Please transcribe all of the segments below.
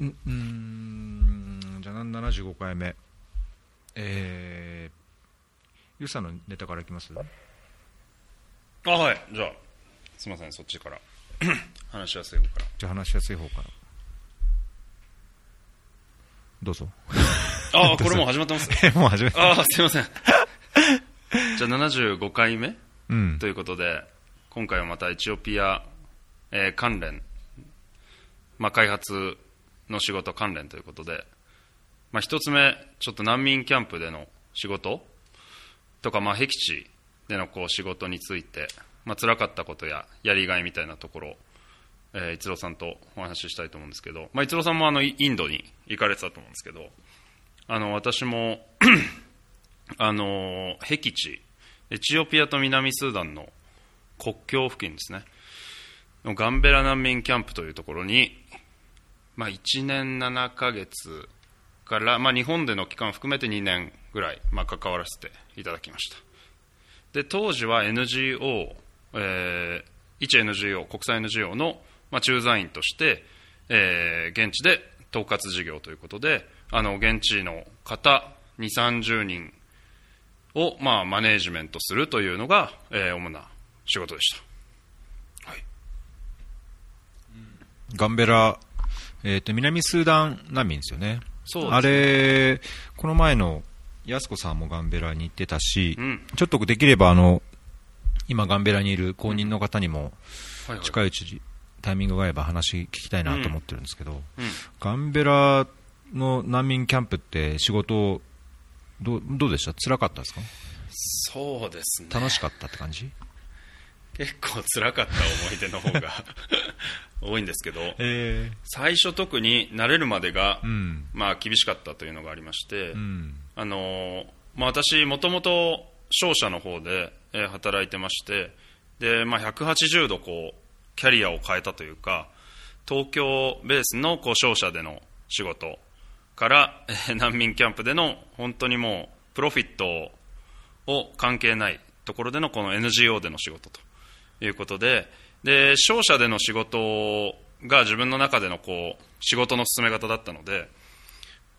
うんうんじゃあ75回目。えー、ゆうさんのネタからいきます？あはい。じゃあすみませんそっちから。話しやすい方から。じゃあ話しやすい方から。どうぞ。あ あこれもう始まってます もう始めたああすいません。じゃあ75回目うん。ということで今回はまたエチオピア、えー関連、まあ、開発の仕事関連ということで、まあ、一つ目ちょっと難民キャンプでの仕事。とか、まあ、僻地でのこう仕事について、まあ辛かったことややりがいみたいなところ。を、えー、逸郎さんとお話ししたいと思うんですけど、まあ、逸郎さんもあのインドに行かれてたと思うんですけど。あの私も あの僻地エチオピアと南スーダンの国境付近ですね。のガンベラ難民キャンプというところに、まあ、1年7ヶ月から、まあ、日本での期間を含めて2年ぐらい、まあ、関わらせていただきましたで当時は NGO、えー一 NGO 国際 NGO の、まあ、駐在員として、えー現地で統括事業ということであの現地の方2 3 0人を、まあ、マネージメントするというのが、えー主な仕事でした。はい、ガンベラ、えー、と南スーダン難民ですよね。ね。あれこの前の安子さんもガンベラに行ってたし、うん。ちょっとできればあの今ガンベラにいる公認の方にもはいはい。近いうちにタイミングが合えば話聞きたいなと思ってるんですけど、うん。ガンベラの難民キャンプって仕事どうどうでした？辛かったですか？そうですね。楽しかったって感じ？結構辛かった思い出の方が 多いんですけどえ最初特に慣れるまでが、うん。まあ、厳しかったというのがありまして、うん。あのーまあ、私もともと商社の方で、えー働いてましてで、まあ、180度こうキャリアを変えたというか東京ベースのこう商社での仕事から、えー難民キャンプでの本当にもうプロフィットを関係ないところでのこの NGO での仕事ということでで商社での仕事が自分の中でのこう仕事の進め方だったので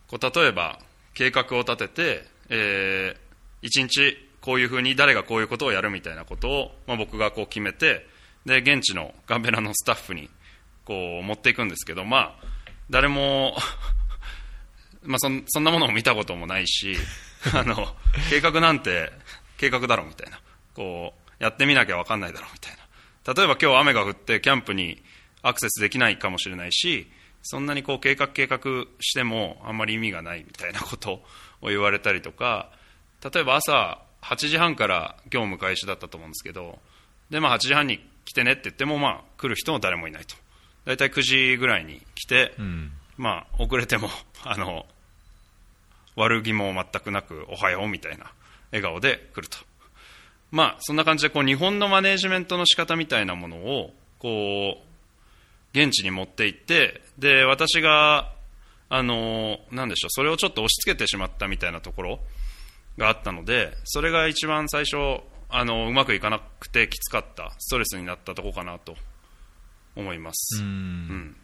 こう例えば計画を立てて、えー、1日こういうふうに誰がこういうことをやるみたいなことを、まあ、僕がこう決めてで現地のガンベラのスタッフにこう持っていくんですけど、まあ、誰も まあそんそんなものを見たこともないしあの計画なんて計画だろみたいなこうやってみなきゃ分かんないだろみたいな。例えば今日雨が降ってキャンプにアクセスできないかもしれないしそんなにこう計画計画してもあんまり意味がないみたいなことを言われたりとか。例えば朝8時半から業務開始だったと思うんですけどで、まあ、8時半に来てねって言っても、まあ、来る人も誰もいないと。大体9時ぐらいに来て、うん。まあ、遅れても あの悪気も全くなくおはようみたいな笑顔で来ると、まあ、そんな感じでこう日本のマネージメントの仕方みたいなものをこう現地に持って行ってで私があのなんでしょうそれをちょっと押し付けてしまったみたいなところがあったのでそれが一番最初あのうまくいかなくてきつかったストレスになったところかなと思います。うん。うん。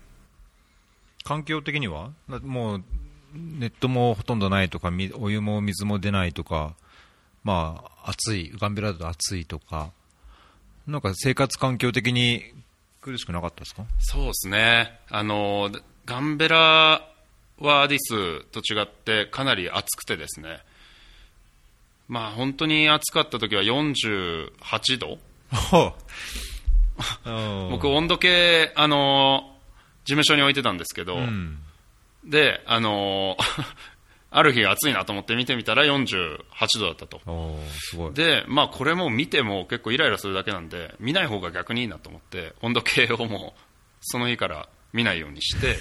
環境的には？だもうネットもほとんどないとかみお湯も水も出ないとかまあ暑いガンベラだと暑いとかなんか生活環境的に苦しくなかったですか？そうですね。あのガンベラはアディスと違ってかなり暑くてですね。まあ本当に暑かった時は48度。僕温度計あの事務所に置いてたんですけど、うん。であのある日暑いなと思って見てみたら48度だったと。でまあこれも見ても結構イライラするだけなんで見ない方が逆にいいなと思って温度計をもうその日から見ないようにして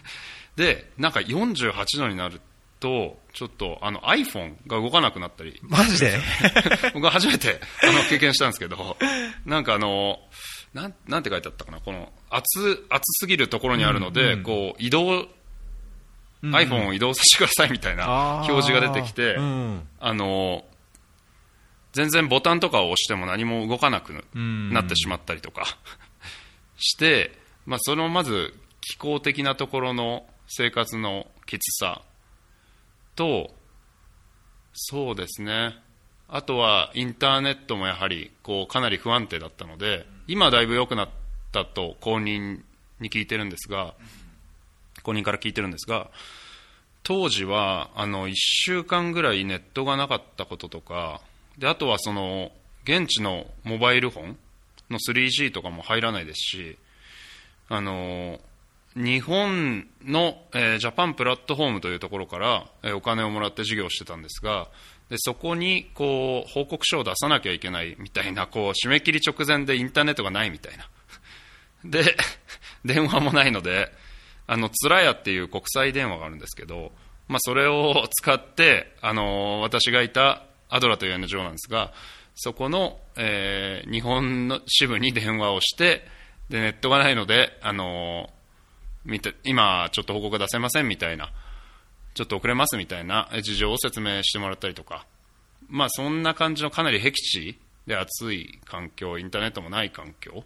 でなんか48度になるとちょっとあの iPhone が動かなくなったり。マジで？僕は初めてあの経験したんですけどなんかあのなんなんて書いてあったかなこの暑暑すぎるところにあるので、うんうん。こう移動、iPhone を移動させてくださいみたいな表示が出てきて、うん。あの全然ボタンとかを押しても何も動かなくうん。なってしまったりとか して、まあ、そのまず気候的なところの生活のきつさとそうですね。あとはインターネットもやはりこうかなり不安定だったので今はだいぶ良くなったと公認に聞いてるんですが公認から聞いてるんですが当時はあの1週間ぐらいネットがなかったこととかであとはその現地のモバイルフォンの 3G とかも入らないですしあの日本の、えージャパンプラットフォームというところから、えーお金をもらって授業をしてたんですがでそこにこう報告書を出さなきゃいけないみたいなこう締め切り直前でインターネットがないみたいな。で 電話もないのであのつらやっていう国際電話があるんですけど、まあ、それを使ってあの私がいたアドラという NGO なんですがそこの、えー日本の支部に電話をしてでネットがないのであの見て今、ちょっと報告出せませんみたいなちょっと遅れますみたいな事情を説明してもらったりとか、まあ、そんな感じのかなり僻地で暑い環境インターネットもない環境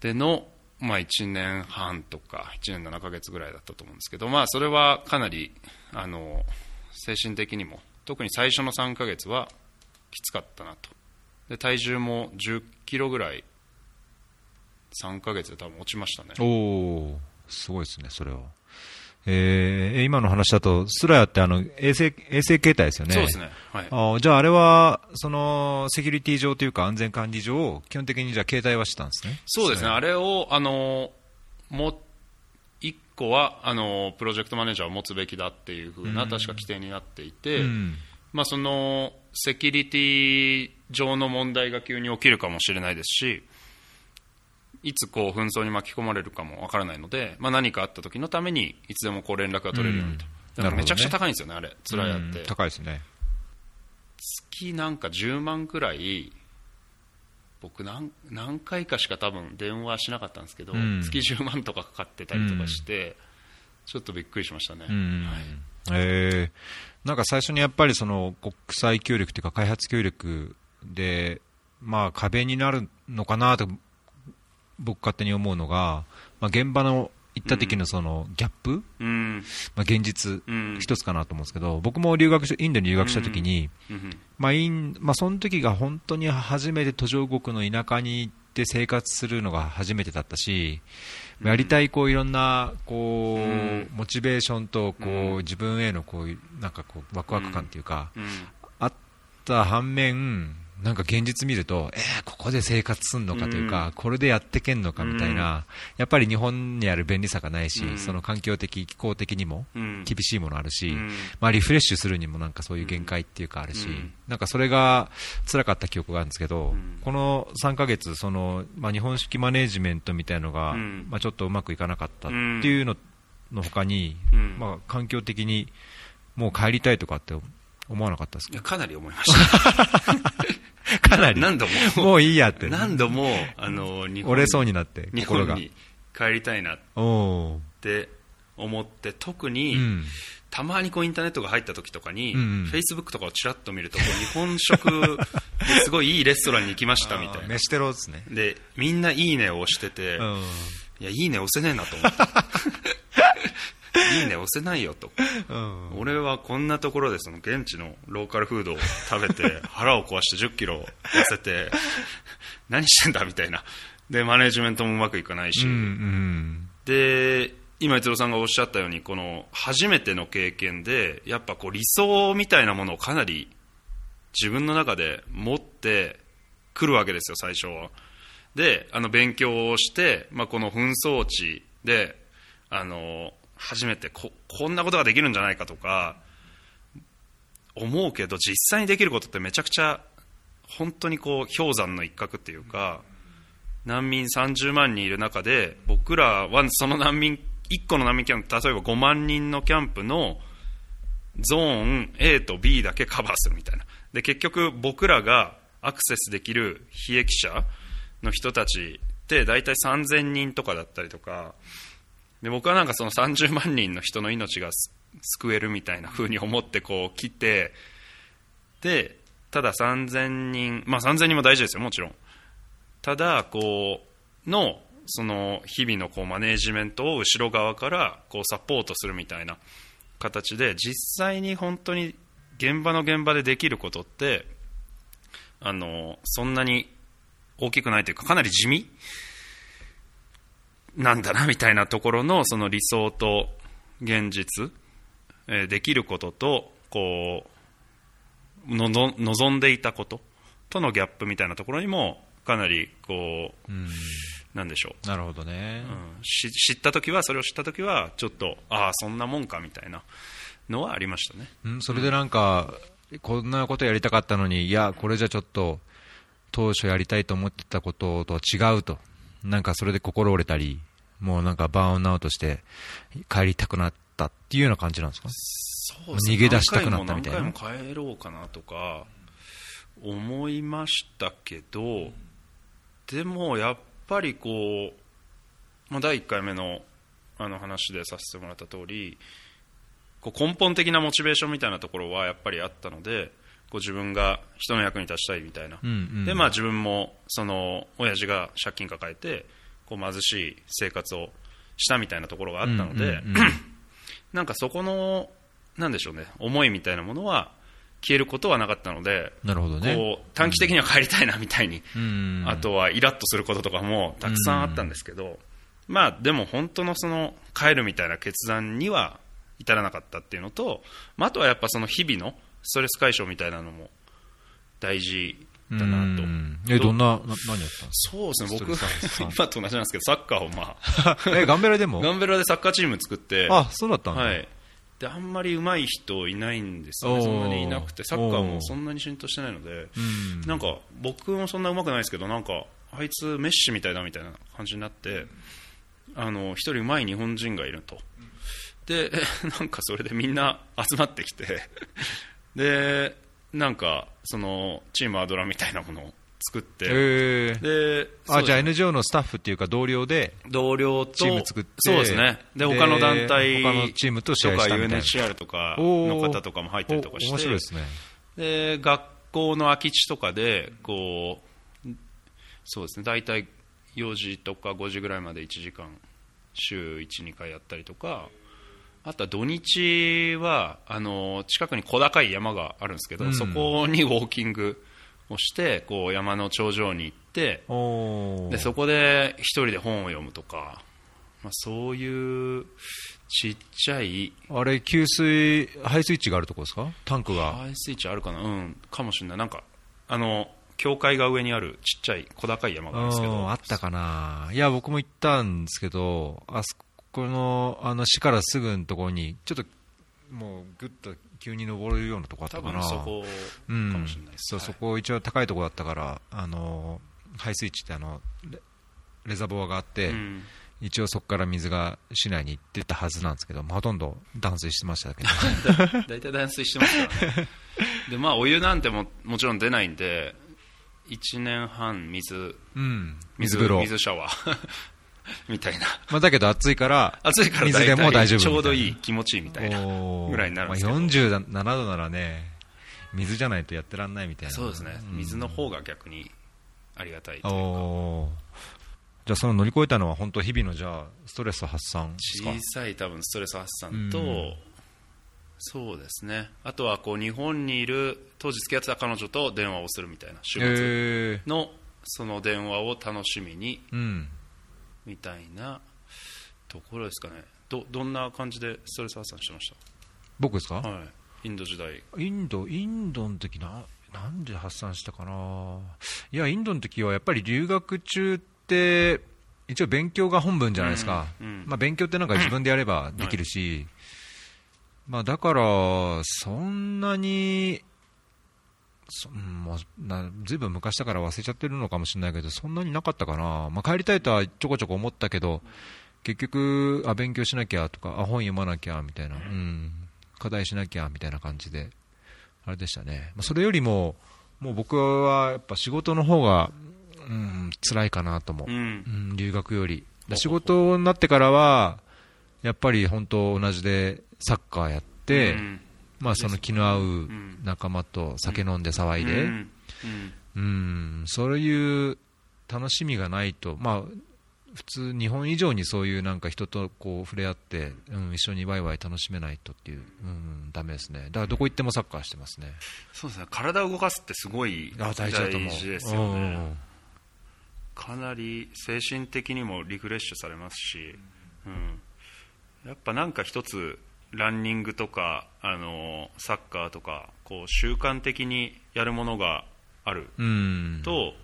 での、まあ、1年半とか1年7ヶ月ぐらいだったと思うんですけど、まあ、それはかなりあの精神的にも特に最初の3ヶ月はきつかったなとで体重も10キロぐらい3ヶ月で多分落ちましたねおおすごいですね、それは。えー、今の話だと、スラヤってあの衛星衛星形態ですよね。そうですね。はい。あーじゃあ、あれはそのセキュリティ上というか、安全管理上、基本的にじゃあ携帯はしてたんですね。そうですね、あれを、あのもう一個はあのプロジェクトマネージャーを持つべきだっていうふうな、確か規定になっていて、うん。まあ、そのセキュリティ上の問題が急に起きるかもしれないですし、いつこう紛争に巻き込まれるかもわからないので、まあ、何かあった時のためにいつでもこう連絡が取れるようにと、うん。だからめちゃくちゃ高いんですよね、あれ、つらやって、うん。高いですね。月なんか10万くらい僕何何回かしか多分電話しなかったんですけど、うん。月10万とかかかってたりとかして、ちょっとびっくりしましたね、うん。はい。えー。なんか最初にやっぱりその国際協力というか開発協力で、まあ、壁になるのかなと僕勝手に思うのが、まあ、現場の行った時のそのギャップ、うん。まあ、現実うん。一つかなと思うんですけど、僕も留学しインドに留学した時に、うん。まあインまあ、その時が本当に初めて途上国の田舎に行って生活するのが初めてだったし、やりたいこういろんなこう、うん。モチベーションとこう、うん。自分へのこういうなんかこうワクワク感っていうか、うん。あった反面、なんか現実見ると、えー、ここで生活すんのかというか、うん。これでやってけんのかみたいな、やっぱり日本にある便利さがないし、うん。その環境的、気候的にもうん。厳しいものあるし、うん。まあ、リフレッシュするにもなんかそういう限界っていうかあるし、うん。なんかそれが辛かった記憶があるんですけど、ん。この3ヶ月その、まあ、日本式マネージメントみたいのが、うん。まあ、ちょっとうまくいかなかったっていうのの他に、うん。まあ、環境的にもう帰りたいとかって思わなかったですか？いやかなり思いました かなり。何度も。もういいやって。何度もあの日本折れそうになって日本に帰りたいなって思って特に、うん。たまにこうインターネットが入った時とかに、フェイスブックとかをちらっと見るとこう日本食ですごいいいレストランに行きましたみたいな。飯テロですね。でみんないいねを押してて、うん。いやいいね押せねえなと思って いいね押せないよと。うん。俺はこんなところでその現地のローカルフードを食べて 腹を壊して1 0キロ痩せて何してんだみたいな。でマネージメントもうまくいかないし、うんうん。で今、逸郎さんがおっしゃったようにこの初めての経験でやっぱこう理想みたいなものをかなり自分の中で持ってくるわけですよ、最初は。であの勉強をして、まあ、この紛争地であの初めてここんなことができるんじゃないかとか思うけど実際にできることってめちゃくちゃ本当にこう氷山の一角っていうか難民30万人いる中で僕らはその難民1個の難民キャンプ例えば5万人のキャンプのゾーン A と B だけカバーするみたいな。で結局僕らがアクセスできる非益者の人たちって大体3000人とかだったりとかで僕はなんかその30万人の人の命が救えるみたいな風に思ってこう来てでただ3000人まあ3000人も大事ですよもちろん。ただこうのその日々のこうマネージメントを後ろ側からこうサポートするみたいな形で実際に本当に現場の現場でできることってあのそんなに大きくないというかかなり地味なんだなみたいなところのその理想と現実、えーできることとこうのの望んでいたこととのギャップみたいなところにもかなりこううん。なんでしょう。なるほどね、うん。し知った時はそれを知った時はちょっとああそんなもんかみたいなのはありましたね。うん、それでなんか、こんなことやりたかったのに、いや、これじゃちょっと、当初やりたいと思ってたこととは違うと、なんかそれで心折れたり、もうなんかバーンアウトして、帰りたくなったっていうような感じなんですか？そう逃げ出したくなったみたいな？何回も帰ろうかなとか思いましたけどでもやっぱりこう、まあ、第1回目のあの話でさせてもらった通りこう根本的なモチベーションみたいなところはやっぱりあったのでこう自分が人の役に立ちたいみたいな、うんうんでまあ、自分もその親父が借金抱えてこう貧しい生活をしたみたいなところがあったので、うんうんうん。なんかそこのなんでしょうね思いみたいなものは消えることはなかったので、なるほどね。こう短期的には帰りたいなみたいに、うん。あとはイラッとすることとかもたくさんあったんですけど、まあでも本当のその帰るみたいな決断には至らなかったっていうのと、まあ、あとはやっぱその日々のストレス解消みたいなのも大事だなと。うん。え、どんな、な何やったんですそうですね、僕、今と同じなんですけど、サッカーをまあ、か え、ガンベラでも？ガンベラでサッカーチーム作って、あ、そうだったんだ。はい、であんまり上手い人いないんですよね、そんなにいなくて、サッカーもそんなに浸透してないので、うん。なんか僕もそんな上手くないですけど、なんかあいつメッシみたいだみたいな感じになって、あの一人上手い日本人がいると。で、なんかそれでみんな集まってきて、で、なんかそのチームアドラみたいなものを作って、えー。で、あ、じゃあ NGO のスタッフっていうか同僚で、同僚とチーム作ってそうですね。でで他の団体他のチームと試合したみたいな。UNHCR とかの方とかも入ったりとかしてお面白いですね。で学校の空き地とかでこうそうですね。大体4時とか5時ぐらいまで1時間週12回やったりとかあとは土日はあの近くに小高い山があるんですけど、うん。そこにウォーキングをしてこう山の頂上に行ってでそこで一人で本を読むとか、まあ、そういうちっちゃいあれ、給水、排水池があるところですか？タンクが。排水池あるかな？うんかもしれない。なんかあの教会が上にあるちっちゃい小高い山があるんですけうどんあったかな。いや、僕も行ったんですけど、あそこの、あの、市からすぐのところに、ちょっと、もう、ぐっと急に登るようなとこあった多かな。分そこうん、かもしれないです、そう、はい。そこ一応高いところだったから、あの、排水池ってあの、レレザボアがあって、うん。一応そこから水が市内に行ってたはずなんですけど、まあほとんど断水してましたけど、大体断水してますからね。でまあお湯なんてももちろん出ないんで1年半水うん、水風呂。水シャワー みたいな。まあだけど暑いから、暑いから水でも大丈夫ちょうどいい気持ちいいみたいな。ぐらいになるんですけど、まあ、47度ならね、水じゃないとやってらんないみたいな。そうですね。ん。水の方が逆にありがたいというか。じゃあその乗り越えたのは本当日々のじゃあストレス発散ですか？小さい多分ストレス発散と、うん。そうですね。あとはこう日本にいる当時付き合ってた彼女と電話をするみたいな。週末えのその電話を楽しみにー、うんみたいなところですかね。どどんな感じでストレス発散してまし僕ですか、た、はい、インド時代。インドインドの時ななんで発散したかな？いやインドの時はやっぱり留学中って一応勉強が本分じゃないですか、うんうん。まあ、勉強ってなんか自分でやればできるし、まあ、だからそんなにそうんもうなずいぶん昔だから忘れちゃってるのかもしれないけどそんなになかったかな、まあ、帰りたいとはちょこちょこ思ったけど結局あ勉強しなきゃとかあ本読まなきゃみたいな、うん、課題しなきゃみたいな感じで。あれでしたね、まあ、それよりももう僕はやっぱ仕事の方が、うん、辛いかなと思うう、ん。うん、留学より。だ仕事になってからはやっぱり本当同じでサッカーやって、うんまあ、その気の合う仲間と酒飲んで騒いで、うん。うん、そういう楽しみがないと、まあ、普通、日本以上にそういうなんか人とこう触れ合って、うん、一緒にワイワイ楽しめないとっていう、うん、ダメですね、だからどこ行ってもサッカーしてますね、そうですね。体を動かすってすごいあ大事ですよね、うん。かなり精神的にもリフレッシュされますし、うん、やっぱなんか一つランニングとかあのサッカーとかこう習慣的にやるものがあるうん、と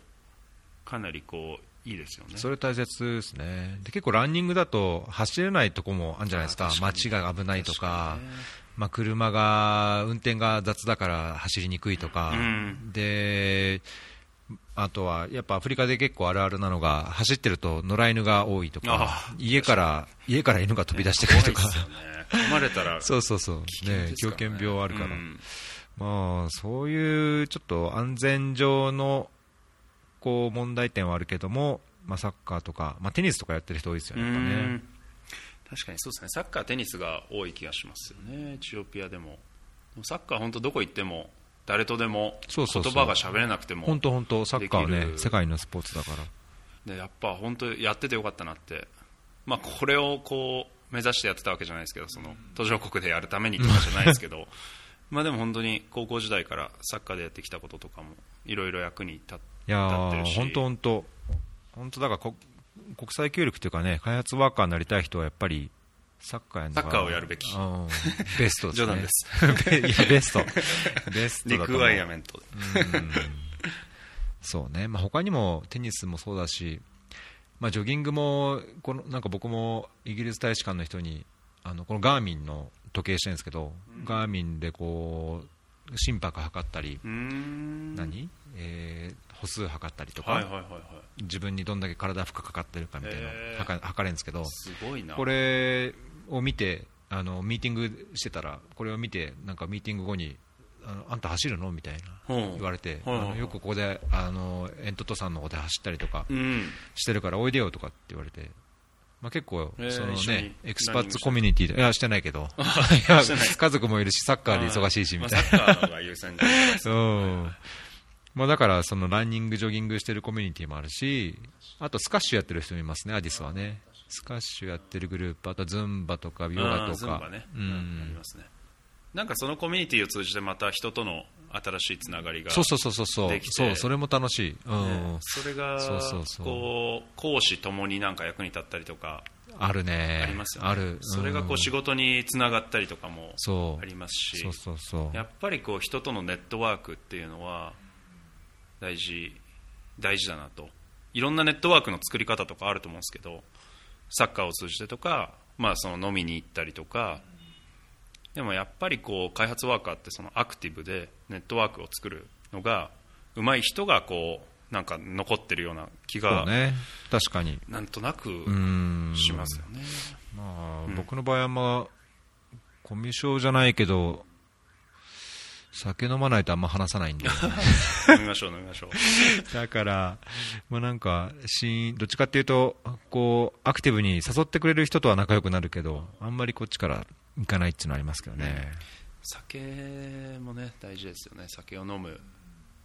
かなりこういいですよね。それ大切ですね。で結構ランニングだと走れないとこもあるんじゃないですか。街が危ないとかね。まあ、車が運転が雑だから走りにくいとか、うん。であとはやっぱアフリカで結構あるあるなのが走ってると野良犬が多いとか。あ家から家から犬が飛び出してくるとか、ね噛まれたら そうそうそう。ね。狂犬病あるから、うん。まあ、そういうちょっと安全上のこう問題点はあるけども、まあ、サッカーとか、まあ、テニスとかやってる人多いですよね、ね。うん。確かにそうですね。サッカー、テニスが多い気がしますよね、エチオピアでも。サッカー、本当どこ行っても誰とでも言葉が喋れなくても本当、本当、サッカーはね、世界のスポーツだから、でやっぱ本当やっててよかったなって、まあ、これをこう目指してやってたわけじゃないですけどその途上国でやるためにとかじゃないですけど。まあでも本当に高校時代からサッカーでやってきたこととかもいろいろ役に立ってるし。ー、本当、本当、本当だからこ国際協力というかね、開発ワーカーになりたい人はやっぱり、サッカーやサッカーをやるべき。うん。ベストですね。冗談です。いや、ベスト。ベストリクワイアメントうん。そうね、まあ、他にもテニスもそうだし、まあ、ジョギングもこのなんか僕もイギリス大使館の人にあのこのガーミンの時計してるんですけど、ガーミンでこう心拍測ったり、何、えー歩数測ったりとか、はいはいはいはい。自分にどんだけ体負荷かかってるかみたいなへー。測測れるんですけど、すごいな。これを見てあのミーティングしてたらこれを見てなんかミーティング後にあんた走るの？みたいなうん。言われて、あのよくここであのエントトさんの方で走ったりとかうんしてるからおいでよとかって言われて、まあ、結構、えーそのね expats コミュニティでいやしてないけど。家族もいるしサッカーで忙しいしみたいな。まあサッカーの方が優先じゃないです。か うん。まあ、だからそのランニング、ジョギングしてるコミュニティもあるしあとスカッシュやってる人もいますね、アディスはね。スカッシュやってるグループあとズンバとかヨガうん。とかね、ううん。ありますねなんかそのコミュニティを通じてまた人との新しいつながりがそうそうそうそうそう。できてそうそれも楽しい、うん。ねそれがそうそうそう。こう講師ともになんか役に立ったりとかあるね。ありますよね。ある。それがこう仕事事につながったりとかもありますしそうそうそう。やっぱりこう人とのネットワークっていうのは大事大事だなと。いろんなネットワークの作り方とかあると思うんですけどサッカーを通じてとか、まあ、その飲みに行ったりとかでもやっぱりこう開発ワーカーってそのアクティブでネットワークを作るのが上手い人がこうなんか残ってるような気がね。確かに。なんとなくうん。しますよね。まあうん。僕の場合はまあコミュ障じゃないけど酒飲まないとあんま話さないんで。飲みましょう飲みましょう。だから、まあ、なんかしどっちかっていうとこうアクティブに誘ってくれる人とは仲良くなるけどあんまりこっちから行かないっていうのはありますけどね、酒もね大事ですよね。酒を飲む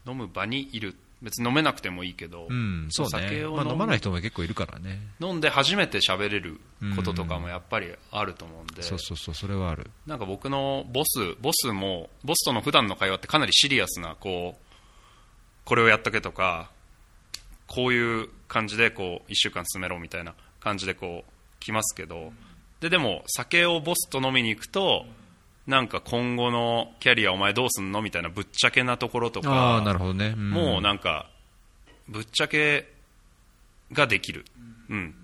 飲む場にいる。別に飲めなくてもいいけど、うんそうね。まあ、酒を飲む飲まない人も結構いるからね。飲んで初めて喋れることとかもやっぱりあると思うんで、そうそうそうそれはある。なんか僕のボスボスもボスとの普段の会話ってかなりシリアスなこうこれをやっとけとかこういう感じでこう1週間進めろみたいな感じでこう来ますけどででも酒をボスと飲みに行くとなんか今後のキャリアお前どうすんのみたいなぶっちゃけなところとああかなるほどね、ん。もうなんかぶっちゃけができる、うん、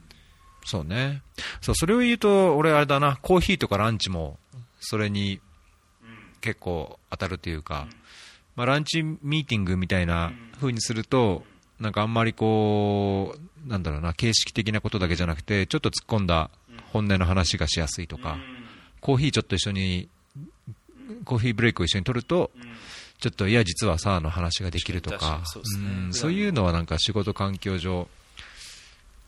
そうね。そうそれを言うと俺あれだな。コーヒーとかランチもそれに結構当たるというか、まあ、ランチミーティングみたいな風にするとなんかあんまりこうなんだろうな形式的なことだけじゃなくてちょっと突っ込んだ本音の話がしやすいとか、コーヒーちょっと一緒にコーヒーブレイクを一緒に取ると、ちょっといや実はさの話ができるとかそういうのはなんか仕事環境上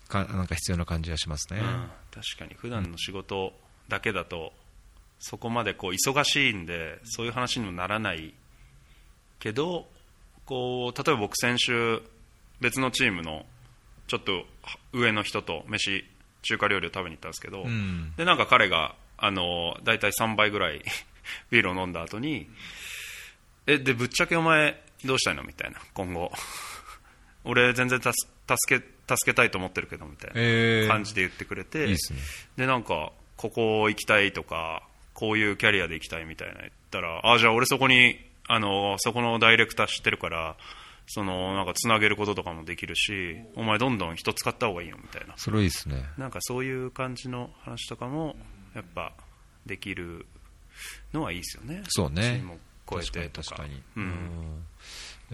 かなんか必要な感じがしますね、うん。確かに普段の仕事だけだとそこまでこう忙しいんでそういう話にもならないけどこう例えば僕先週別のチームのちょっと上の人と飯中華料理を食べに行ったんですけど、うん。でなんか彼があの大体3倍ぐらい ビールを飲んだ後にえでぶっちゃけお前どうしたいのみたいな。今後。俺全然助助け助けたいと思ってるけどみたいえー。な感じで言ってくれて、いいっすね。でなんかここ行きたいとかこういうキャリアで行きたいみたいな言ったらあじゃあ俺そこにあのそこのダイレクター知ってるからそのなんかつなげることとかもできるしお前どんどん人使った方がいいよみたいな。それいいっすね。なんかそういう感じの話とかもやっぱできるのはいいですよね。そうね。チームを超えてとか。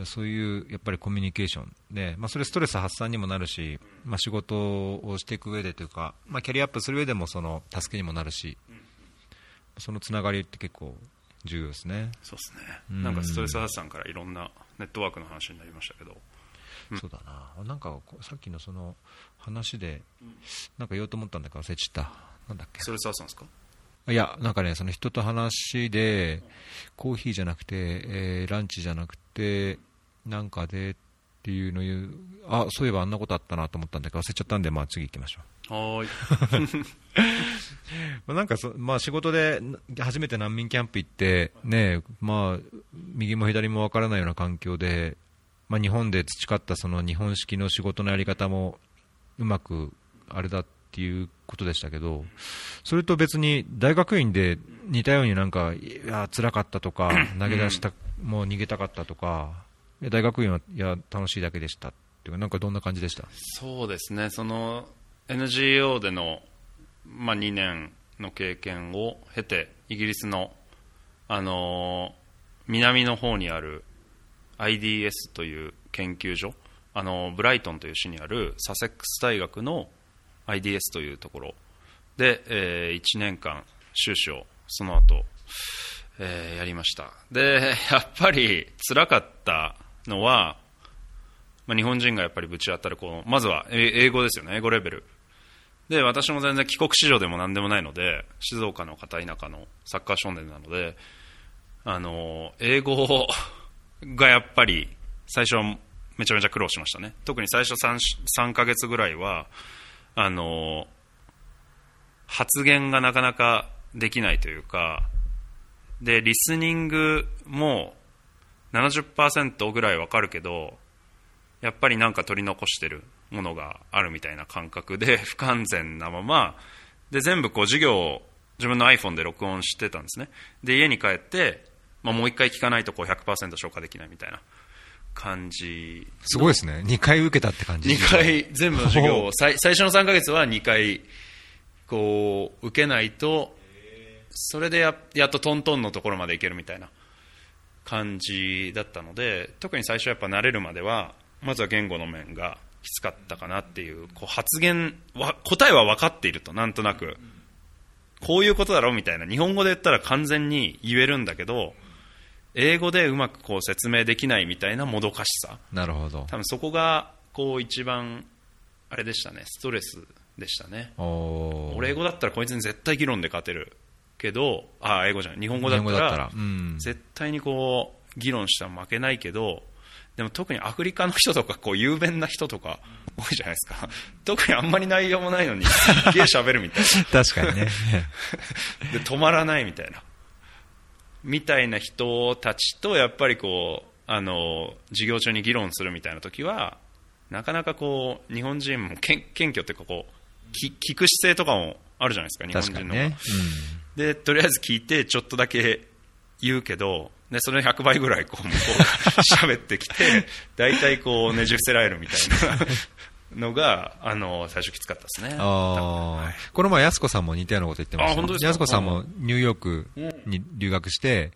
そういうやっぱりコミュニケーションで、まあ、それストレス発散にもなるし、まあ、仕事をしていく上でというか、まあ、キャリアアップする上でもその助けにもなるし、そのつながりって結構重要ですね、そうですね。うん。なんかストレス発散からいろんなネットワークの話になりましたけど。そうだな。なんかさっきのその話でなんか言おうと思ったんだけど忘れちゃった。なんだっけ？ストレス発散ですか？いや、なんかね、その人と話で、コーヒーじゃなくて、えーランチじゃなくて、なんかでっていうの言う、あそういえばあんなことあったなと思ったんだけど、忘れちゃったんで、まあ、次行きましょはーいう。まあなんかそ、まあ、仕事でな初めて難民キャンプ行って、ねまあ、右も左もわからないような環境で、まあ、日本で培ったその日本式の仕事のやり方もうまくあれだっていうことでしたけど、それと別に大学院で似たようになんか、いや、辛かったとか、投げ出した、もう逃げたかったとか、大学院はいや楽しいだけでしたっていうか、なんかどんな感じでした？そうですね。その NGO での、まあ、2年の経験を経てイギリスの、あのー南の方にある IDS という研究所あのーブライトンという市にあるサセックス大学の IDS というところ。で、え1年間修士をその後、えーやりました。でやっぱり辛かったのはまあ、日本人がやっぱりぶち当たるこうまずは英語ですよね英語レベル。で私も全然帰国子女でも何でもないので静岡の片田舎のサッカー少年なのであの英語がやっぱり最初はめちゃめちゃ苦労しましたね。特に最初 3, 3ヶ月ぐらいはあの発言がなかなかできないというかでリスニングも70%ぐらいわかるけどやっぱりなんか取り残してるものがあるみたいな感覚で 不完全なままで全部こう授業を自分の iPhone で録音してたんですね。で家に帰って、まあ、もう一回聞かないとこう100%消化できないみたいな感じ。すごいですね、2回受けたって感じ。2回全部の授業を最最初の3ヶ月は2回こう受けないとそれでややっとトントンのところまでいけるみたいな感じだったので特に最初やっぱ慣れるまではまずは言語の面がきつかったかなっていうこう発言は答えは分かっているとなんとなく。こういうことだろうみたいな日本語で言ったら完全に言えるんだけど英語でうまくこう説明できないみたいなもどかしさ。なるほど。多分そこがこう一番あれでしたねストレスでしたね。俺英語だったらこいつに絶対議論で勝てるけどあ英語じゃない日本語だったらたら。うん。絶対にこう議論したら負けないけどでも特にアフリカの人とかこう雄弁な人とか多いじゃないですか。特にあんまり内容もないのにすっげえ喋るみたい確かにね。な で止まらないみたいな。みたいな人たちとやっぱりこうあの授業中に議論するみたいな時はなかなかこう日本人も謙謙虚っていうかこうき聞く姿勢とかもあるじゃないですか日本人の方が。確かにね。でとりあえず聞いてちょっとだけ言うけどでそれの100倍ぐらいこう向こうが 喋ってきて大体こうねじ伏せられるみたいなのがあの最初きつかったですねああ、この前、やすこさんも似たようなこと言ってました。やすこさんもニューヨークに留学して、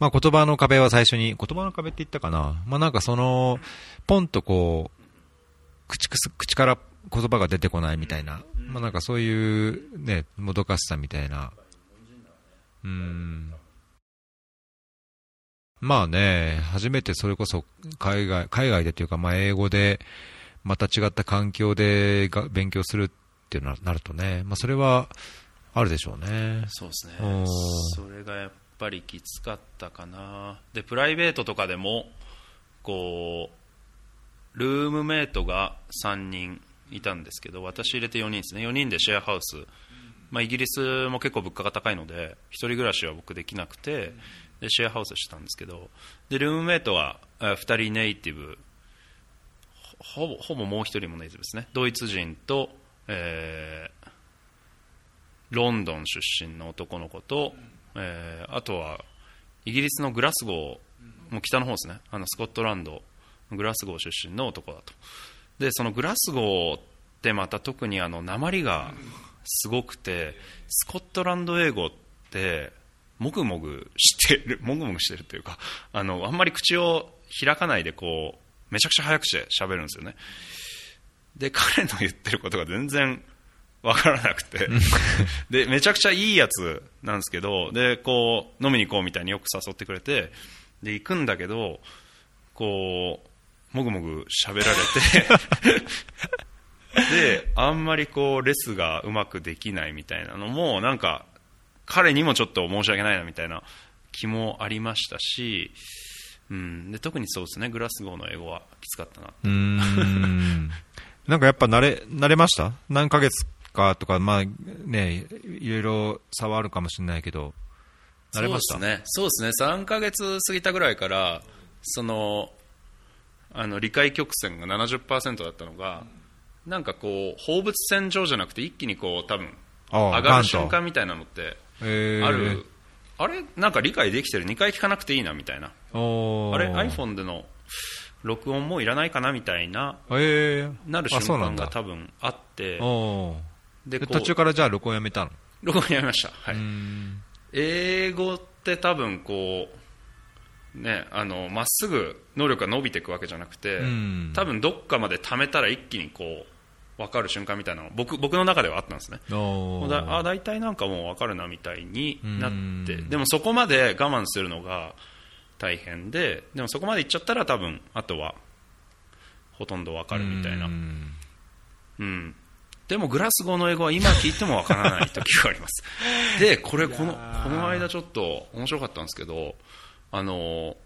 まあ言葉の壁は最初に、言葉の壁って言ったかな。まあなんかその、ポンとこう、口口から言葉が出てこないみたいな。まあなんかそういうね、もどかしさみたいな。うん。まあね、初めてそれこそ海外、海外でというか、まあ英語で、また違った環境でが勉強するっていうのになるとね、まあそれはあるでしょうね。そうですねそれがやっぱりきつかったかなでプライベートとかでもこうルームメイトが3人いたんですけど私入れて4人ですね4人でシェアハウス、まあ、イギリスも結構物価が高いので一人暮らしは僕できなくてでシェアハウスしてたんですけどでルームメイトは2人ネイティブほぼほぼもう1人もネイティブですね。ドイツ人と、えー、ロンドン出身の男の子と、えー、あとはイギリスのグラスゴーもう北の方ですね。あのスコットランドグラスゴー出身の男だと。でそのグラスゴーってまた特にあの鉛がすごくてスコットランド英語ってもぐもぐしてるもぐもぐしてるというかあのあんまり口を開かないでこうめちゃくちゃ早くして喋るんですよね。で彼の言ってることが全然分からなくて。でめちゃくちゃいいやつなんですけどでこう飲みに行こうみたいによく誘ってくれてで行くんだけどこうもぐもぐ喋られて であんまりこうレスがうまくできないみたいなのもなんか彼にもちょっと申し訳ないなみたいな気もありましたし、うん、で特にそうですね。グラスゴーの英語はきつかったなうん。なんかやっぱ慣れ慣れました？何ヶ月かとか、まあね、いろいろ差はあるかもしれないけど、慣れました？そうですね、そうですね。3ヶ月過ぎたぐらいから、そのあの理解曲線が70%だったのが、なんかこう、放物線上じゃなくて、一気にこう、多分上がる瞬間みたいなのって、ある、あれ、なんか理解できてる、2回聞かなくていいなみたいな、あれ、iPhone での録音もいらないかなみたいな、なる瞬間が多分あって、で途中からじゃあ録音やめたの？録音やめました、はい、英語って多分こうねあのまっすぐ能力が伸びていくわけじゃなくて多分どっかまで貯めたら一気にこう分かる瞬間みたいなの僕僕の中ではあったんですね。だあ大体なんかもう分かるなみたいになって。でもそこまで我慢するのが大変ででもそこまでいっちゃったら多分あとはほとんど分かるみたいな。うん。でもグラスゴーの英語は今聞いてもわからない時があります。で、これこの、この間ちょっと面白かったんですけど、あの、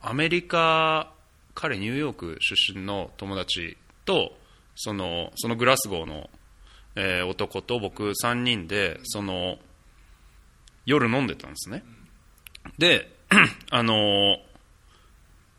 アメリカ、彼ニューヨーク出身の友達と、その、そのグラスゴーの、えー、男と僕3人で、その、夜飲んでたんですね。で、あの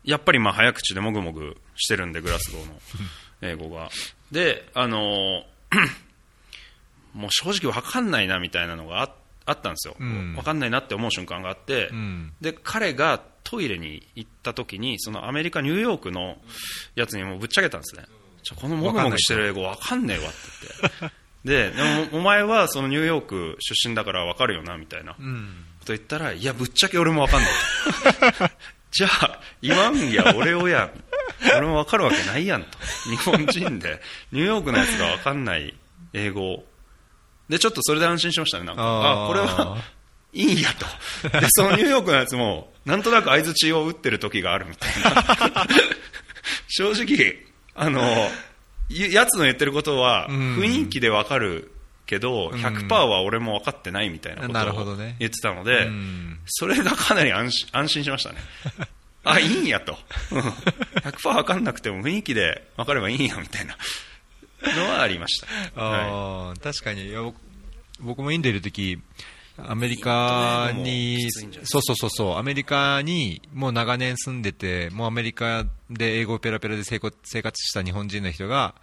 やっぱりまあ早口でもぐもぐしてるんで、グラスゴーの 英語が。で、あの もう正直分かんないなみたいなのがああったんですよ、うん、分かんないなって思う瞬間があって、うん、で彼がトイレに行った時にそのアメリカ、ニューヨークのやつにもぶっちゃけたんですね、このもぐもぐしてる英語分かんねえわって言って。でお前はそのニューヨーク出身だから分かるよなみたいなこと言ったら、いや、ぶっちゃけ俺も分かんないじゃあ、言わんや、俺をや、俺も分かるわけないやんと。日本人で、ニューヨークのやつが分かんない英語。で、ちょっとそれで安心しましたね、なんか。ああ、これは、いいんやと。で、そのニューヨークのやつも、なんとなく相づちを打ってる時があるみたいな。正直、あの、やつの言ってることは、雰囲気で分かるけど、100%は俺も分かってないみたいなことを言ってたので、それがかなり安心しましたね。あ、いいんやと。100%分かんなくても雰囲気で分かればいいんやみたいな。のはありました。あはい、確かに。僕もインドいるとき、アメリカに、そうそうそうそう、アメリカにもう長年住んでて、もうアメリカで英語ペラペラで生活した日本人の人が、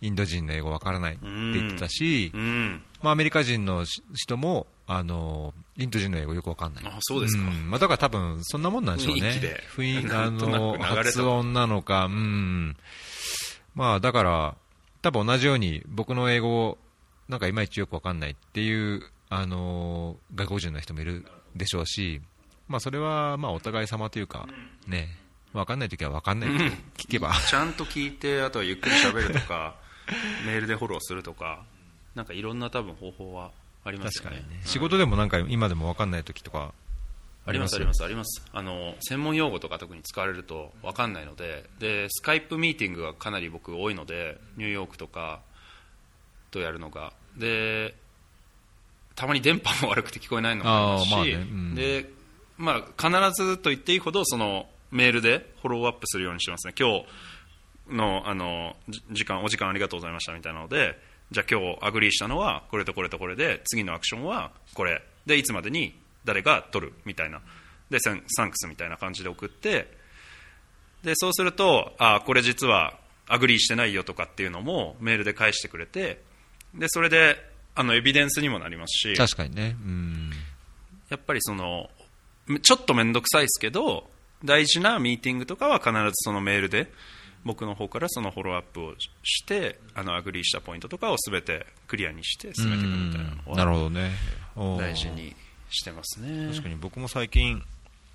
インド人の英語わからないって言ってたし、うん、まあ、アメリカ人の人もあのインド人の英語よくわかんない。あそうですか。うん、まあ、だから多分そんなもんなんでしょうね。雰囲気 あの発音なのか、うん。まあだから多分同じように僕の英語なんかいまいちよくわかんないっていうあの外国人の人もいるでしょうし、まあそれはまあお互い様というかね。わかんないときはわかんない。聞けば、ちゃんと聞いてあとはゆっくり喋るとか メールでフォローするとか、なんかいろんな多分方法はありますよね。ね。仕事でもなんか今でも分かんない時とかありますありますありますあの専門用語とか特に使われると分かんないのででスカイプミーティングがかなり僕多いのでニューヨークとかとやるのが。でたまに電波も悪くて聞こえないのもありますし、まあねうん、でまあ、必ずと言っていいほどそのメールでフォローアップするようにしてますね。今日のあのじ時間お時間ありがとうございましたみたいなのでじゃあ今日 agree したのはこれとこれとこれで次のアクションはこれ。でいつまでに誰が取るみたいな。でサン Thanks みたいな感じで送って。でそうするとあこれ実はagree してないよとかっていうのもメールで返してくれて。でそれであのエビデンスにもなりますし確かにね。うん。やっぱりそのちょっと面倒くさいですけど大事なミーティングとかは必ずそのメールで僕の方からそのフォローアップをしてあの agree したポイントとかを全てクリアにして進めていくみたいなのなるほどね。大事にしてますね確かに僕も最近、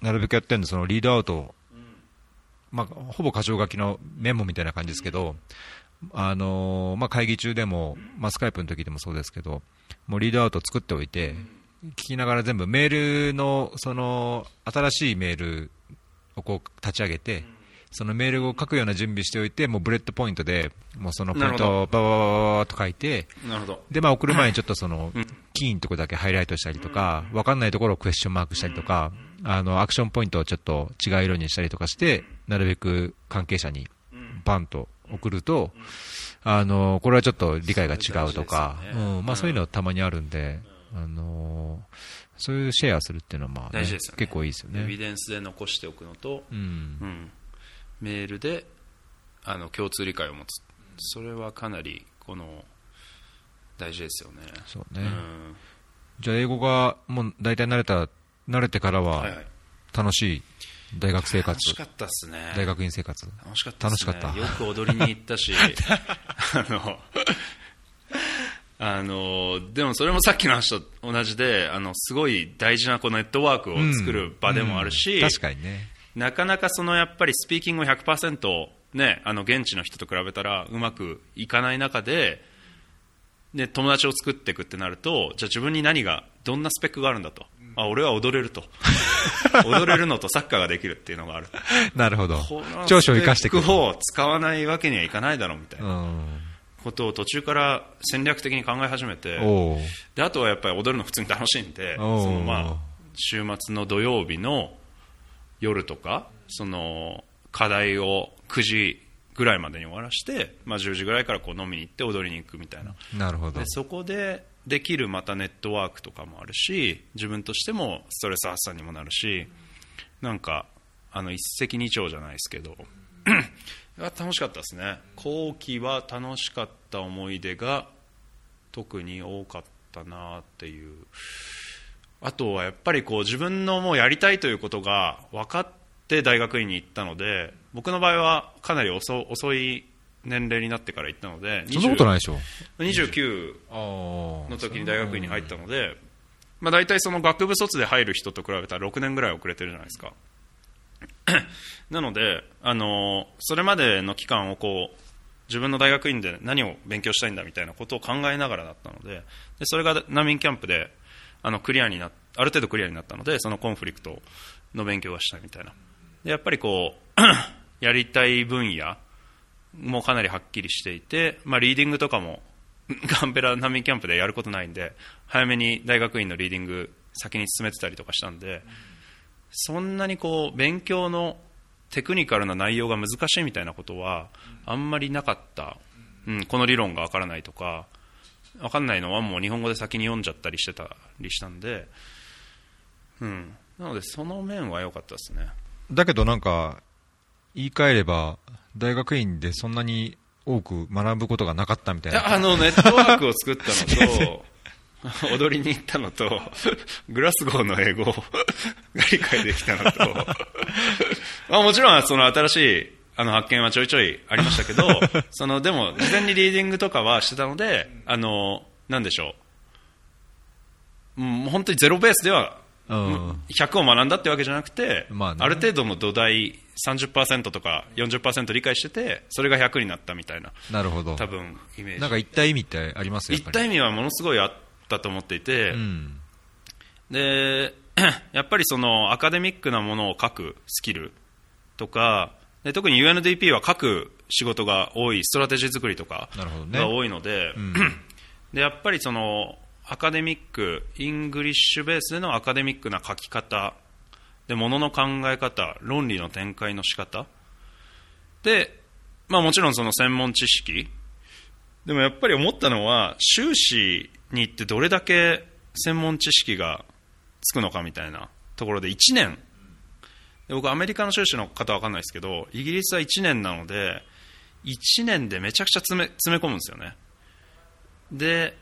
なるべくやってるんで、その readout、まあ、ほぼ箇条書きのメモみたいな感じですけど、あのーまあ、会議中でも、まあ、スカイプの時でもそうですけど、もう readout 作っておいて、聞きながら全部メールの、その、新しいメールをこう立ち上げて、そのメールを書くような準備しておいて、もう bullet point で、もうそのポイントをババババババッと書いて、なるほどで、まあ、送る前にちょっとそのうん、キーのとこだけハイライトしたりとか、わかんないところをクエスチョンマークしたりとか、あの、アクションポイントをちょっと違う色にしたりとかして、なるべく関係者にバンと送ると、あの、これはちょっと理解が違うとか、ねうん、まあそういうのたまにあるんで、あの、そういうシェアするっていうのはまあね、大事ですよね。結構いいですよエビね。デンスで残しておくのと、うん。う。ん、メールであの共通理解を持つ。それはかなりこの大事ですよね。そうね。うん。じゃあ英語がもう大体慣れた、慣れてからは楽しい大学生活。楽しかったですね。大学院生活。楽しかった楽しかった。よく踊りに行ったし。あのあのでもそれもさっきの話と同じであのすごい大事なこのネットワークを作る場でもあるし、うん確かにね。なかなかそのやっぱりスピーキングを100%、ね、あの現地の人と比べたらうまくいかない中でで友達を作っていくってなるとじゃあ自分に何がどんなスペックがあるんだと、あ俺は踊れると。踊れるのとサッカーができるっていうのがある。なるほど。長所を生かしていくを使わないわけにはいかないだろうみたいうなん。ことを途中から戦略的に考え始めてであとはやっぱり踊るの普通に楽しいんでそのまあ週末の土曜日の夜とかその課題を9時ぐらいまでに終わらして、まあ、10時ぐらいからこう飲みに行って踊りに行くみたいな。なるほど。で。そこでできるまたネットワークとかもあるし自分としてもストレス発散にもなるしなんかあの一石二鳥じゃないですけど 楽しかったですね。後期は楽しかった思い出が特に多かったなっていう。あとはやっぱりこう自分のもうやりたいということが分かって大学院に行ったので僕の場合はかなり遅い年齢になってから行ったのでそんなことないでしょ。29のの時に大学院に入ったので、まあ、大体その学部卒で入る人と比べたら6年ぐらい遅れてるじゃないですか。なので、あのそれまでの期間をこう自分の大学院で何を勉強したいんだみたいなことを考えながらだったのででそれが難民キャンプであのクリアになある程度クリアになったのでそのコンフリクトの勉強がしたいみたいな。でやっぱりこう やりたい分野もかなりはっきりしていて、まあ、リーディングとかも ガンベラ難民キャンプでやることないんで早めに大学院のリーディング先に進めてたりとかしたんでそんなにこう勉強のテクニカルな内容が難しいみたいなことはあんまりなかった、うん、この理論がわからないとかわかんないのはもう日本語で先に読んじゃったりしてたりしたんで、うん、なのでその面は良かったですね。だけどなんか、言い換えれば、大学院でそんなに多く学ぶことがなかったみたいな。あのネットワークを作ったのと 踊りに行ったのとグラスゴーの英語が 理解できたのとまあもちろんその新しいあの発見はちょいちょいありましたけど そのでも事前にリーディングとかはしてたのであのなんでしょううん本当にゼロベースではうん。100を学んだってわけじゃなくて、まあねある程度の土台30%とか40%理解しててそれが100になったみたいななるほど。多分イメージ。なんか言った意味ってあります？よ言った意味はものすごいあったと思っていて、うん。で やっぱりそのアカデミックなものを書くスキルとかで特に UNDP は書く仕事が多いストラテジー作りとかが多いので,、ん。でやっぱりその academic English ベースでのアカデミックな書き方でもの考え方論理の展開の仕方。でまあもちろんその専門知識。でもやっぱり思ったのは修士に行ってどれだけ専門知識がつくのかみたいなところで1年。で僕アメリカの修士の方は分かんないですけどイギリスは1年なので1年でめちゃくちゃ詰め詰め込むんですよね。で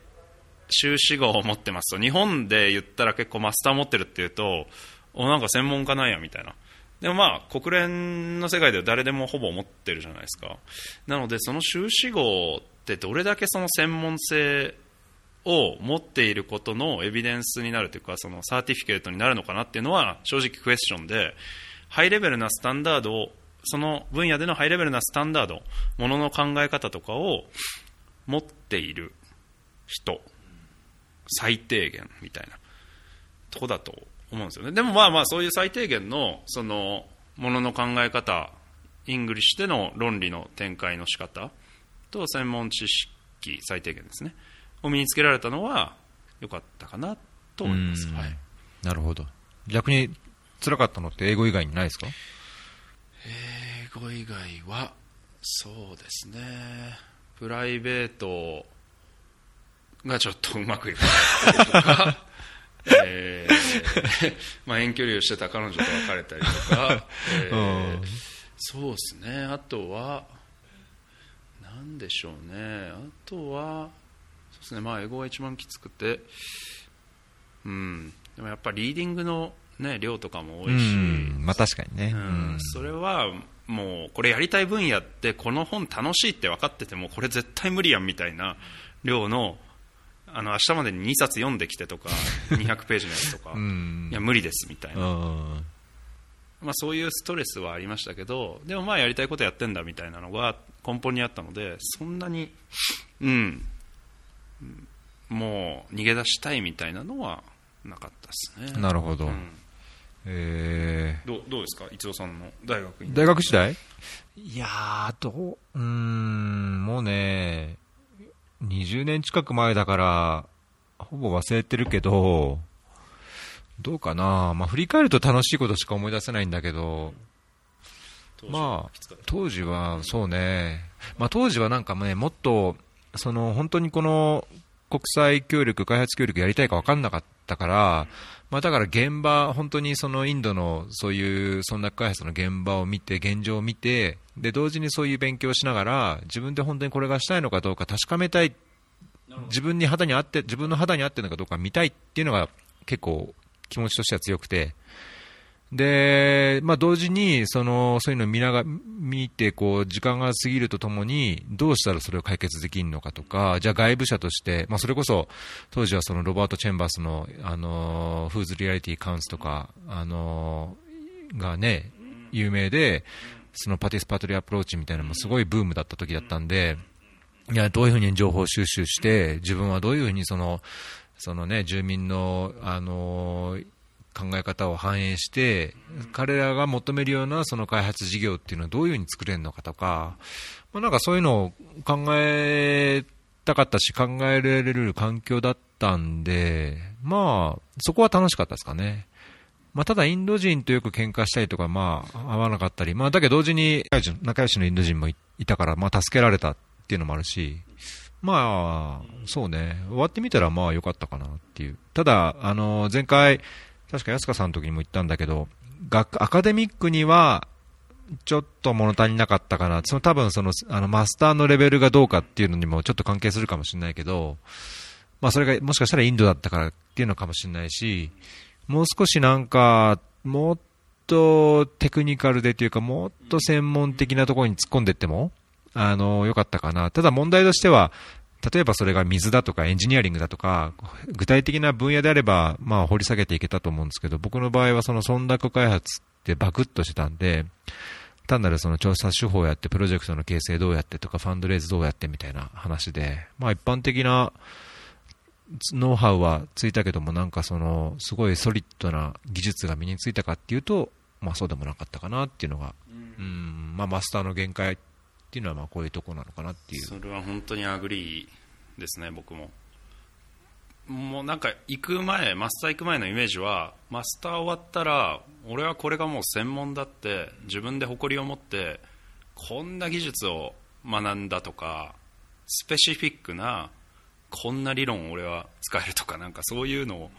修士号を持ってますと日本で言ったら結構マスター持ってるっていうとおなんか専門家なんやみたいな。でもまあ国連の世界では誰でもほぼ持ってるじゃないですか。なのでその修士号ってどれだけその専門性を持っていることのエビデンスになるというかそのサーティフィケートになるのかなっていうのは正直クエスチョンでハイレベルなスタンダードをその分野でのハイレベルなスタンダードものの考え方とかを持っている人最低限みたいなとこだと思うんですよね。でもまあまあそういう最低限のそのものの考え方 English での論理の展開の仕方と専門知識最低限ですね。を身につけられたのは良かったかなと思います、うん。はい、なるほど。逆に辛かったのって英語以外にないですか？英語以外はそうですね。プライベートがちょっとうまくいかなかったりとかえー。まあ、遠距離をしてた彼女と別れたりとか、えー。うんそうですね。あとは何でしょうね。あとはそうですね。まあ英語が一番きつくて。うん。でもやっぱりリーディングの、ね、量とかも多いし、うん。まあ確かにね。うん。それはもうこれやりたい分野ってこの本楽しいって分かっててもこれ絶対無理やんみたいな量のあの明日までに2冊読んできてとか 200ページのやつとか、うん。いや無理ですみたいな、うん。まあ、そういうストレスはありましたけどでもまあやりたいことやってんだみたいなのが根本にあったのでそんなに、うん、もう逃げ出したいみたいなのはなかったですね。なるほど。うん。えどうどうですか、一郎さんの大学大学時代いやー、どう、うーん、もうね、20年近く前だから、ほぼ忘れてるけど、どうかな、まあ、振り返ると楽しいことしか思い出せないんだけど、まあ当時は、そうね、まあ、当時はなんかね、もっと、その、本当にこの、国際協力、開発協力やりたいか分かんなかったから、まあ、だから現場、本当にそのインドのそういう村落開発の現場を見て、現状を見て、で、同時にそういう勉強をしながら、自分で本当にこれがしたいのかどうか確かめたい、自分に肌に合って、自分の肌に合ってるのかどうか見たいっていうのが結構気持ちとしては強くて、で、まあ、同時にそのそういうのを見なが見てこう時間が過ぎるとともにどうしたらそれを解決できるのかとかじゃあ外部者として、まあ、それこそ当時はそのロバート・チェンバースの「あのフーズ・リアリティ・カウンツ」とか、あのがね有名でそのパティスパトリーアプローチみたいなのもすごいブームだった時だったんでいやどういうふうに情報収集して自分はどういうふうにそのそのね住民のあの考え方を反映して、彼らが求めるようなその開発事業っていうのはどういうふうに作れるのかとか、まあ、なんかそういうのを考えたかったし、考えられる環境だったんで、まあ、そこは楽しかったですかね。まあ、ただ、インド人とよく喧嘩したりとか、まあ、合わなかったり、まあ、だけど同時に仲良しのインド人もいたから、まあ、助けられたっていうのもあるし、まあ、そうね、終わってみたら、まあ、良かったかなっていう。ただ、あの、前回、確か安川さんの時にも言ったんだけど、学アカデミックには、ちょっと物足りなかったかな。その多分その、あの、マスターのレベルがどうかっていうのにもちょっと関係するかもしれないけど、まあそれがもしかしたらインドだったからっていうのかもしれないし、もう少しなんか、もっとテクニカルでというか、もっと専門的なところに突っ込んでいっても、あの、良かったかな。ただ問題としては、例えばそれが水だとかエンジニアリングだとか、具体的な分野であれば、まあ掘り下げていけたと思うんですけど、僕の場合はその村落開発ってバクッとしてたんで、単なるその調査手法をやって、プロジェクトの形成どうやってとか、ファンドレイズどうやってみたいな話で、まあ一般的なノウハウはついたけども、なんかその、すごいソリッドな技術が身についたかっていうと、まあそうでもなかったかなっていうのが、うん、まあマスターの限界っていうのはまあこういうとこなのかなっていう。それは本当に agree ですね、僕も。もうなんか行く前、マスター行く前のイメージは、マスター終わったら、俺はこれがもう専門だって、自分で誇りを持って、こんな技術を学んだとか specific なこんな理論を俺は使えるとかなんかそういうの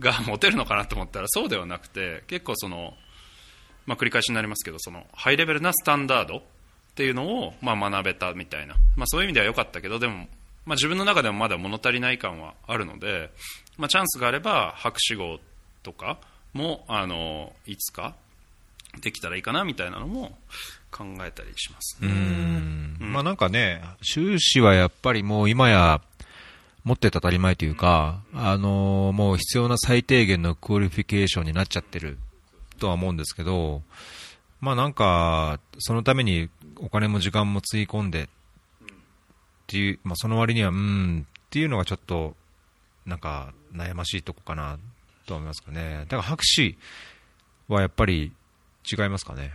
が持てるのかなと思ったらそうではなくて結構その、まあ、繰り返しになりますけどそのハイレベルなスタンダードっていうのをまあ学べたみたいな、まあ、そういう意味では良かったけどでも、まあ、自分の中でもまだ物足りない感はあるので、まあ、チャンスがあれば博士号とかもあのいつかできたらいいかなみたいなのも考えたりします、ね、うん。まあなんかね、修士はやっぱりもう今や持ってて当たり前というか、あのーもう必要な最低限の qualification になっちゃってるとは思うんですけど、まあなんか、そのためにお金も時間もつぎ込んでっていう、まあその割には、うん、っていうのがちょっと、なんか悩ましいとこかなとは思いますかね。だから博士はやっぱり違いますかね？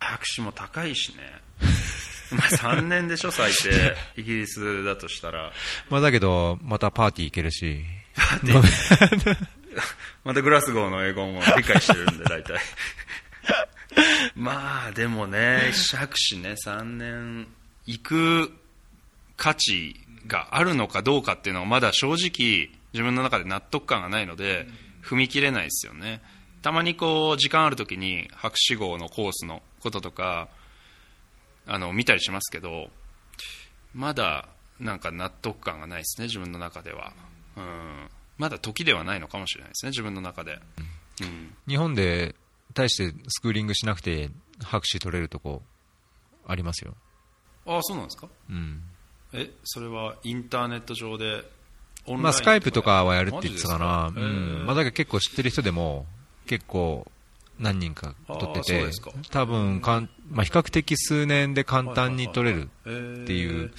博士も高いしね。まあ3年でしょ最低。イギリスだとしたら。まあだけど、またパーティー行けるし、またグラスゴーの英語も理解してるんで大体 まあでもね博士ね3年行く価値があるのかどうかっていうのはまだ正直自分の中で納得感がないので踏み切れないですよね。たまにこう時間ある時に博士号のコースのこととかあの見たりしますけどまだなんか納得感がないですね自分の中では、うん、まだ時ではないのかもしれないですね自分の中で、うん、日本で大してスクーリングしなくて博士取れるとこありますよ。ああそうなんですか？うん。えそれはインターネット上でオンラインまあスカイプとかはやるって言ってたかな。うん。まあだけど結構知ってる人でも結構何人か取ってて多分かん、まあ比較的数年で簡単に取れるっっていう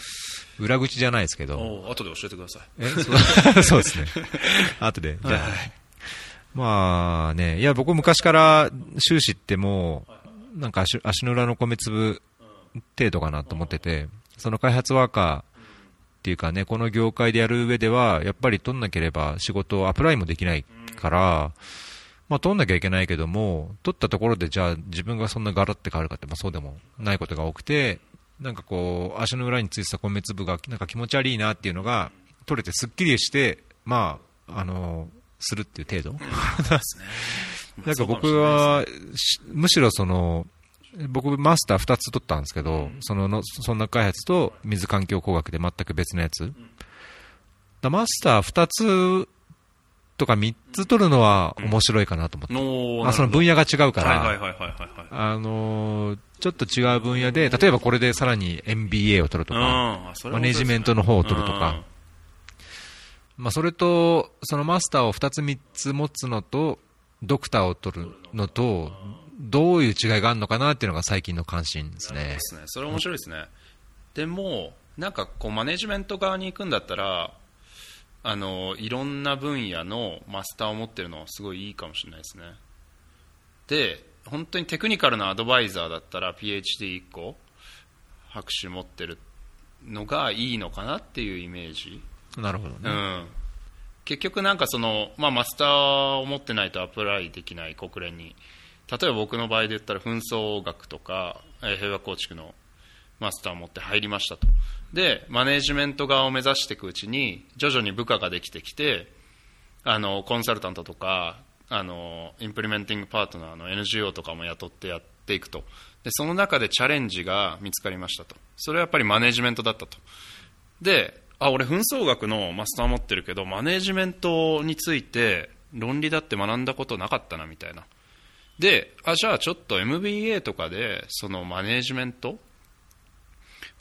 裏口じゃないですけど。お後で教えてくださいえ そうですね。後で。じゃあまあね、いや、僕昔から修士ってもう、なんか足足の裏の米粒程度かなと思ってて、その開発ワーカーっていうかね、この業界でやる上では、やっぱり取んなければ仕事をアプライもできないから、まあ取んなきゃいけないけども、取ったところでじゃあ自分がそんなガラって変わるかって、まあそうでもないことが多くて、なんかこう、足の裏についてた米粒がなんか気持ち悪いなっていうのが、取れてすっきりして、まあ、あの、するっていう程度？なんか僕は、しむしろその、僕マスター2つ取ったんですけど、そのの、そんな開発と水環境工学で全く別のやつ。だマスター2つとか3つ取るのは面白いかなと思って。あその分野が違うから、ちょっと違う分野で、例えばこれでさらに MBA を取るとか、マネジメントの方を取るとか、まあ、それと、そのマスターを2つ3つ持つのと、ドクターを取るのと、どういう違いがあるのかなっていうのが最近の関心ですね。で。すね。それ面白いですね。でもなんかこうマネジメント側に行くんだったらあのいろんな分野のマスターを持ってるのはすごいいいかもしれないですね。で本当にテクニカルなアドバイザーだったら PhD1 個博士持ってるのがいいのかなっていうイメージ。なるほどね。うん、結局なんかその、まあ、マスターを持ってないとアプライできない国連に例えば僕の場合で言ったら紛争学とか、平和構築のマスターを持って入りましたと。でマネージメント側を目指していくうちに徐々に部下ができてきてあのコンサルタントとかあのインプリメンティングパートナーの NGO とかも雇ってやっていくと。でその中でチャレンジが見つかりましたと。それはやっぱりマネジメントだったと。であ俺紛争学のマスター持ってるけどマネージメントについて論理だって学んだことなかったなみたいな。であじゃあちょっと MBA とかでそのマネージメント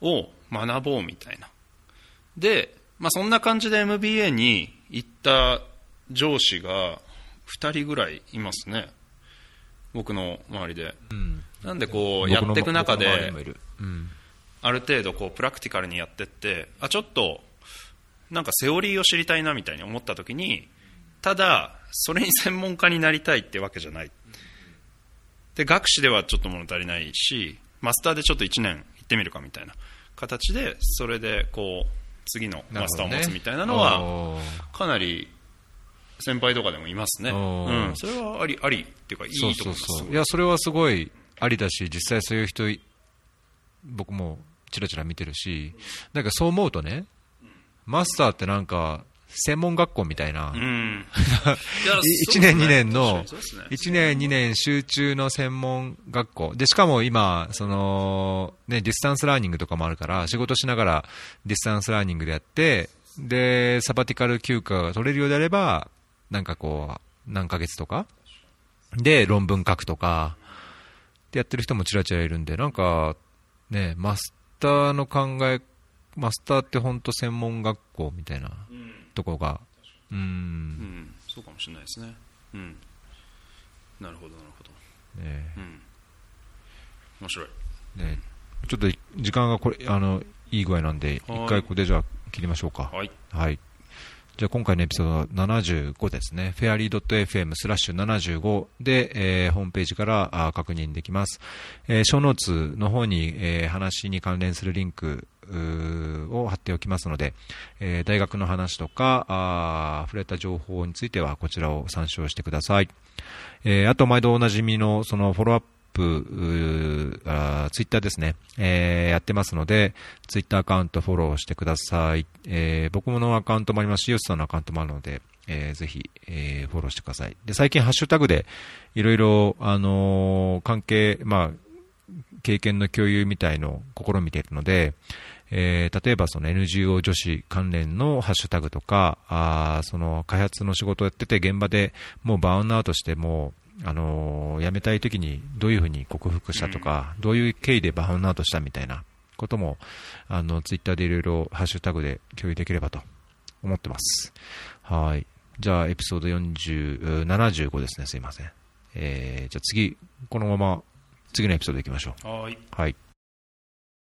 を学ぼうみたいな。で、まあ、そんな感じで MBA に行った上司が2人ぐらいいますね。僕の周りで。うん。なんでこうやっていく中で。ある程度こうプラクティカルにやってってあちょっとなんかセオリーを知りたいなみたいに思った時にただそれに専門家になりたいってわけじゃない。で学士ではちょっと物足りないしマスターでちょっと1年行ってみるかみたいな形でそれでこう次のマスターを持つみたいなのはかなり先輩とかでもいますね、うん、それはありありっていうかいいと思いうます。いや、それはすごいありだし、実際そういう人い僕もちらちら見てるし、なんかそう思うとね、マスターってなんか、専門学校みたいな、うん。1年、2年の、そうですね。1年、2年集中の専門学校。で、しかも今、その、ね、 distance learning とかもあるから、仕事しながら distance learning でやって、で、サバティカル休暇が取れるようであれば、なんかこう、何ヶ月とか、で、論文書くとか、ってやってる人もちらちらいるんで、なんか、ね、マスターの考え、マスターって本当専門学校みたいなうん。とこが、う、うんん。そうかもしれないですね。うん。なるほど、なるほど。ねうん。面白い。ね、ちょっと時間がこれあのいい具合なんで、はい一回ここでじゃあ切りましょうか。はい。はい。じゃあ今回のエピソード75ですね。fairy.fm スラッシュ75で、えーホームページからあー確認できます。えー、ショーノーツの方に、えー話に関連するリンクを貼っておきますので、えー大学の話とか、あ触れた情報についてはこちらを参照してください。えーあと毎度おなじみのそのフォローアップうーあツイッターですね、えーやってますので、ツイッターアカウントフォローしてください。えー僕のアカウントもありますし、ヨシさんのアカウントもあるので、えーぜひ、えーフォローしてください。で、最近ハッシュタグでいろいろ、あの関係、まあ、経験の共有みたいのを試みているので、えー例えばその NGO 女子関連のハッシュタグとか、あーその開発の仕事をやってて現場でもうバーンアウトしてもう、あのー辞めたい時にどういうふうに克服したとか、どういう経緯でバーンアウトしたみたいなことも、あの、ツイッターでいろいろハッシュタグで共有できればと思ってます。はい。じゃあ、エピソード40、75ですね、すいません。えー、じゃあ次、このまま次のエピソード行きましょう。はい。はい。